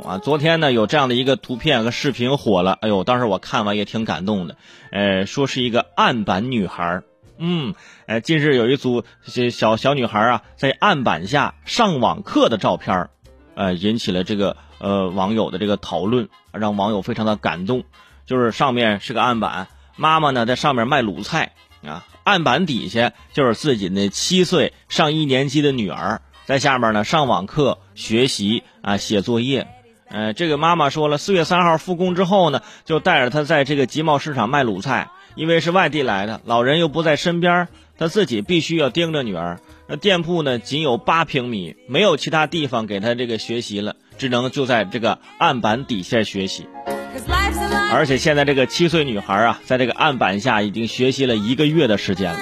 啊，昨天呢有这样的一个图片和视频火了，哎呦，当时我看完也挺感动的。呃，说是一个案板女孩，嗯，呃，近日有一组小小女孩啊在案板下上网课的照片，呃，引起了这个呃网友的这个讨论，让网友非常的感动。就是上面是个案板，妈妈呢在上面卖卤菜啊，案板底下就是自己那七岁上一年级的女儿在下面呢上网课学习啊写作业。呃，这个妈妈说了，四月三号复工之后呢，就带着她在这个集贸市场卖卤菜。因为是外地来的，老人又不在身边，她自己必须要盯着女儿。那店铺呢，仅有八平米，没有其他地方给她这个学习了，只能就在这个案板底下学习。而且现在这个七岁女孩啊，在这个案板下已经学习了一个月的时间了。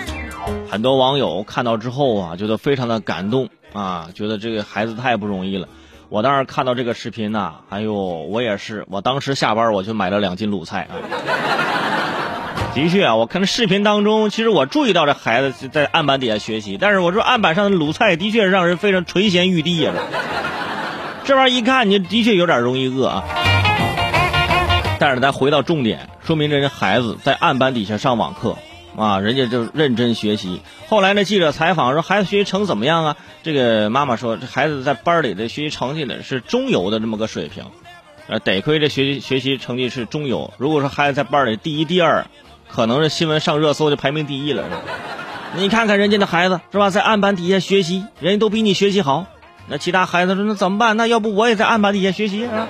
很多网友看到之后啊，觉得非常的感动啊，觉得这个孩子太不容易了。我当时看到这个视频呐，哎呦，我也是，我当时下班我就买了两斤卤菜啊。的确啊，我看视频当中，其实我注意到这孩子在案板底下学习，但是我说案板上的卤菜的确让人非常垂涎欲滴呀。这玩意儿一看，你的确有点容易饿啊。但是咱回到重点，说明这人孩子在案板底下上网课。啊，人家就认真学习。后来呢，记者采访说，孩子学习成怎么样啊？这个妈妈说，这孩子在班里的学习成绩呢是中游的这么个水平。呃，得亏这学习学习成绩是中游。如果说孩子在班里第一、第二，可能是新闻上热搜就排名第一了。你看看人家的孩子是吧，在案板底下学习，人家都比你学习好。那其他孩子说，那怎么办？那要不我也在案板底下学习啊？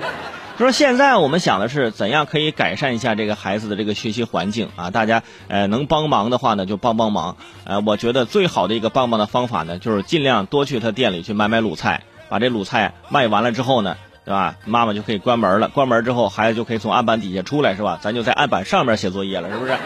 说现在我们想的是怎样可以改善一下这个孩子的这个学习环境啊？大家呃能帮忙的话呢就帮帮忙。呃，我觉得最好的一个帮忙的方法呢，就是尽量多去他店里去买买卤菜，把这卤菜卖完了之后呢，对吧？妈妈就可以关门了。关门之后，孩子就可以从案板底下出来，是吧？咱就在案板上面写作业了，是不是？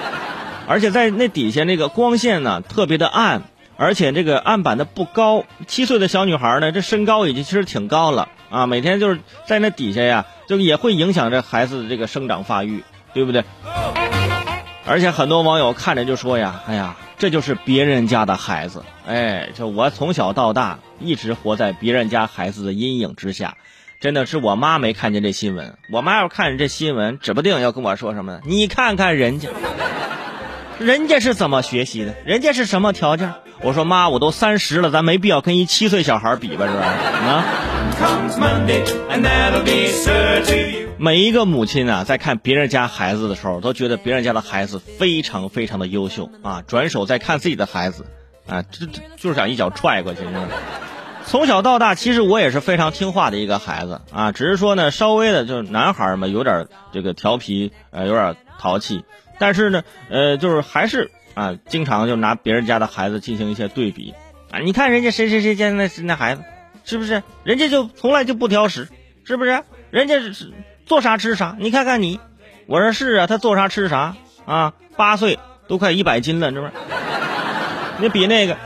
而且在那底下那个光线呢特别的暗，而且这个案板的不高。七岁的小女孩呢，这身高已经其实挺高了。啊，每天就是在那底下呀，就也会影响这孩子的这个生长发育，对不对？而且很多网友看着就说呀：“哎呀，这就是别人家的孩子。”哎，就我从小到大一直活在别人家孩子的阴影之下，真的是我妈没看见这新闻。我妈要看见这新闻，指不定要跟我说什么呢？你看看人家，人家是怎么学习的？人家是什么条件？我说妈，我都三十了，咱没必要跟一七岁小孩比吧，是吧？啊？每一个母亲啊，在看别人家孩子的时候，都觉得别人家的孩子非常非常的优秀啊。转手再看自己的孩子，啊，这就是想一脚踹过去。从小到大，其实我也是非常听话的一个孩子啊，只是说呢，稍微的就是男孩嘛，有点这个调皮，呃，有点淘气。但是呢，呃，就是还是啊，经常就拿别人家的孩子进行一些对比啊。你看人家谁谁谁家那那孩子。是不是？人家就从来就不挑食，是不是？人家是做啥吃啥。你看看你，我说是啊，他做啥吃啥啊？八岁都快一百斤了，这不是？你比那个。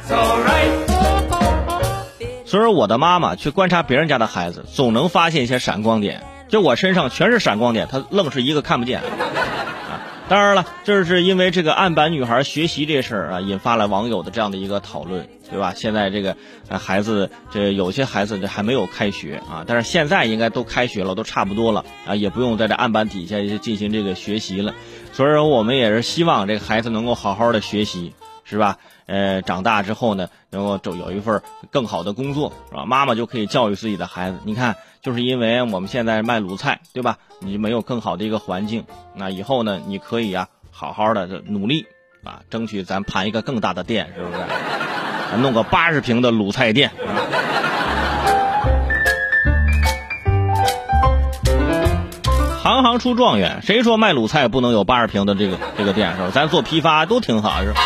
所以说，我的妈妈去观察别人家的孩子，总能发现一些闪光点。就我身上全是闪光点，她愣是一个看不见。当然了，这是因为这个案板女孩学习这事儿啊，引发了网友的这样的一个讨论，对吧？现在这个孩子，这有些孩子这还没有开学啊，但是现在应该都开学了，都差不多了啊，也不用在这案板底下进行这个学习了。所以说，我们也是希望这个孩子能够好好的学习，是吧？呃，长大之后呢，能够就有一份更好的工作，是吧？妈妈就可以教育自己的孩子，你看。就是因为我们现在卖卤菜，对吧？你没有更好的一个环境，那以后呢，你可以啊，好好的努力啊，争取咱盘一个更大的店，是不是？弄个八十平的卤菜店。行行出状元，谁说卖卤菜不能有八十平的这个这个店是吧？咱做批发都挺好，是吧？